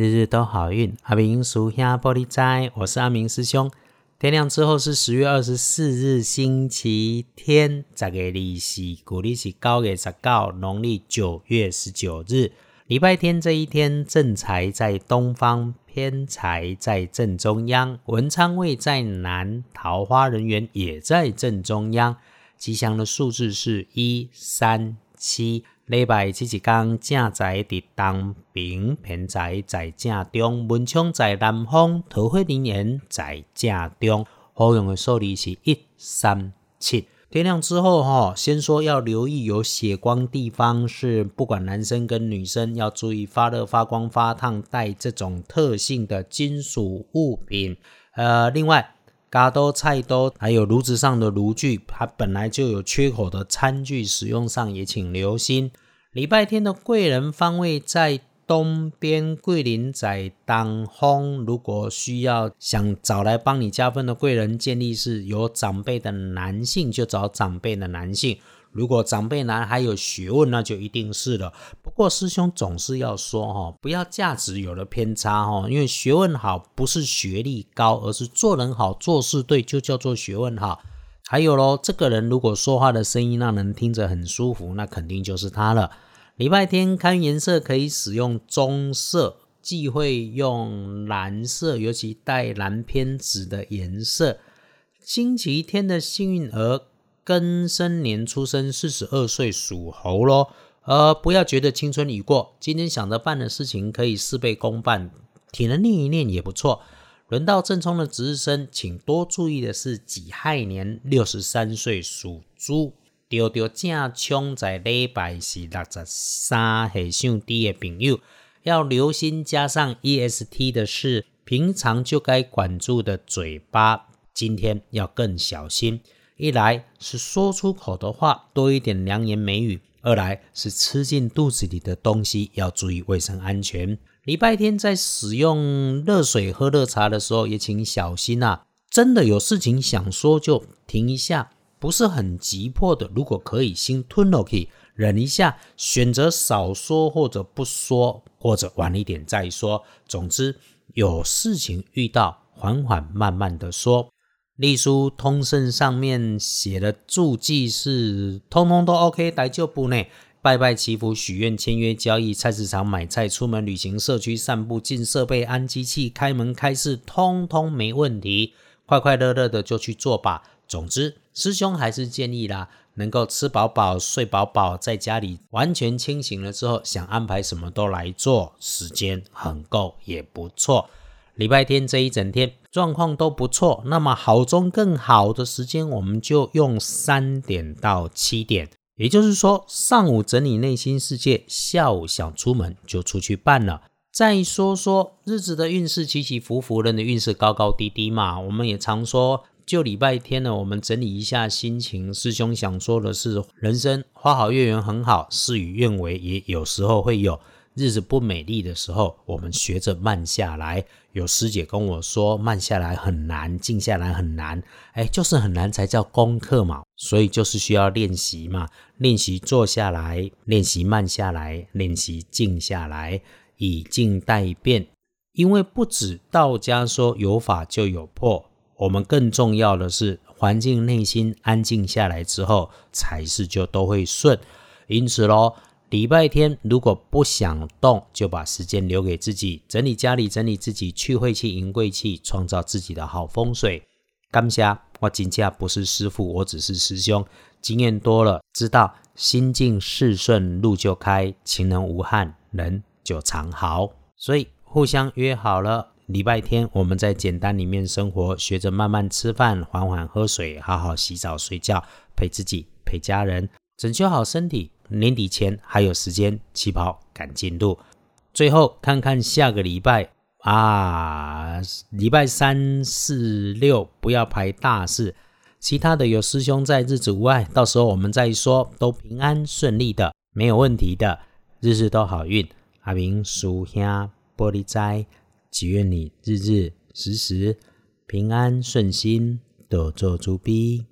日日都好运。阿明属下玻璃斋，我是阿明师兄。天亮之后是十月二十四日，星期天。十月二四，古历是九月十九，农历九月十九日，礼拜天这一天，正财在东方，偏财在正中央，文昌位在南，桃花人缘也在正中央。吉祥的数字是一三七。礼拜这一天，正在伫东平，偏在在正中，文昌在南方，桃花人缘在正中。好用的数字是一三七。天亮之后，哈，先说要留意有血光地方，是不管男生跟女生要注意发热、发光、发烫，带这种特性的金属物品。呃，另外，嘎多菜多，还有炉子上的炉具，它本来就有缺口的餐具，使用上也请留心。礼拜天的贵人方位在东边，桂林在当风。如果需要想找来帮你加分的贵人，建议是有长辈的男性就找长辈的男性。如果长辈男还有学问，那就一定是了。不过师兄总是要说哈，不要价值有了偏差哈，因为学问好不是学历高，而是做人好做事对，就叫做学问好。还有喽，这个人如果说话的声音让人听着很舒服，那肯定就是他了。礼拜天看颜色可以使用棕色，忌讳用蓝色，尤其带蓝偏紫的颜色。星期天的幸运儿庚申年出生，四十二岁属猴喽。呃，不要觉得青春已过，今天想着办的事情可以事倍功半，体能练一练也不错。轮到正冲的值日生，请多注意的是己亥年六十三岁属猪，丢丢正冲在礼拜是六十三岁上低的朋友，要留心。加上 EST 的是，平常就该管住的嘴巴，今天要更小心。一来是说出口的话多一点良言美语，二来是吃进肚子里的东西要注意卫生安全。礼拜天在使用热水喝热茶的时候，也请小心啊！真的有事情想说就停一下，不是很急迫的。如果可以，先吞了可以忍一下，选择少说或者不说，或者晚一点再说。总之，有事情遇到，缓缓慢慢的说。隶书通胜上面写的注记是通通都 OK，来就不呢。拜拜祈福、许愿、签约、交易、菜市场买菜、出门旅行、社区散步、进设备、安机器、开门开市，通通没问题，快快乐乐的就去做吧。总之，师兄还是建议啦，能够吃饱饱、睡饱饱，在家里完全清醒了之后，想安排什么都来做，时间很够也不错。礼拜天这一整天状况都不错，那么好中更好的时间，我们就用三点到七点。也就是说，上午整理内心世界，下午想出门就出去办了。再说说日子的运势起起伏伏，人的运势高高低低嘛。我们也常说，就礼拜天呢，我们整理一下心情。师兄想说的是，人生花好月圆很好，事与愿违也有时候会有。日子不美丽的时候，我们学着慢下来。有师姐跟我说，慢下来很难，静下来很难。哎，就是很难才叫功课嘛。所以就是需要练习嘛，练习坐下来，练习慢下来，练习静下来，以静待变。因为不止道家说有法就有破，我们更重要的是环境内心安静下来之后，才是就都会顺。因此喽。礼拜天如果不想动，就把时间留给自己，整理家里，整理自己，去晦气，迎贵气，创造自己的好风水。刚下我金价不是师傅，我只是师兄，经验多了，知道心静事顺，路就开，情人无憾，人就常好。所以互相约好了，礼拜天我们在简单里面生活，学着慢慢吃饭，缓缓喝水，好好洗澡睡觉，陪自己，陪家人，整修好身体。年底前还有时间，起跑赶进度。最后看看下个礼拜啊，礼拜三四六不要排大事，其他的有师兄在，日子无碍，到时候我们再说，都平安顺利的，没有问题的，日日都好运。阿明属下玻璃斋，祈愿你日日时时平安顺心，多做主逼。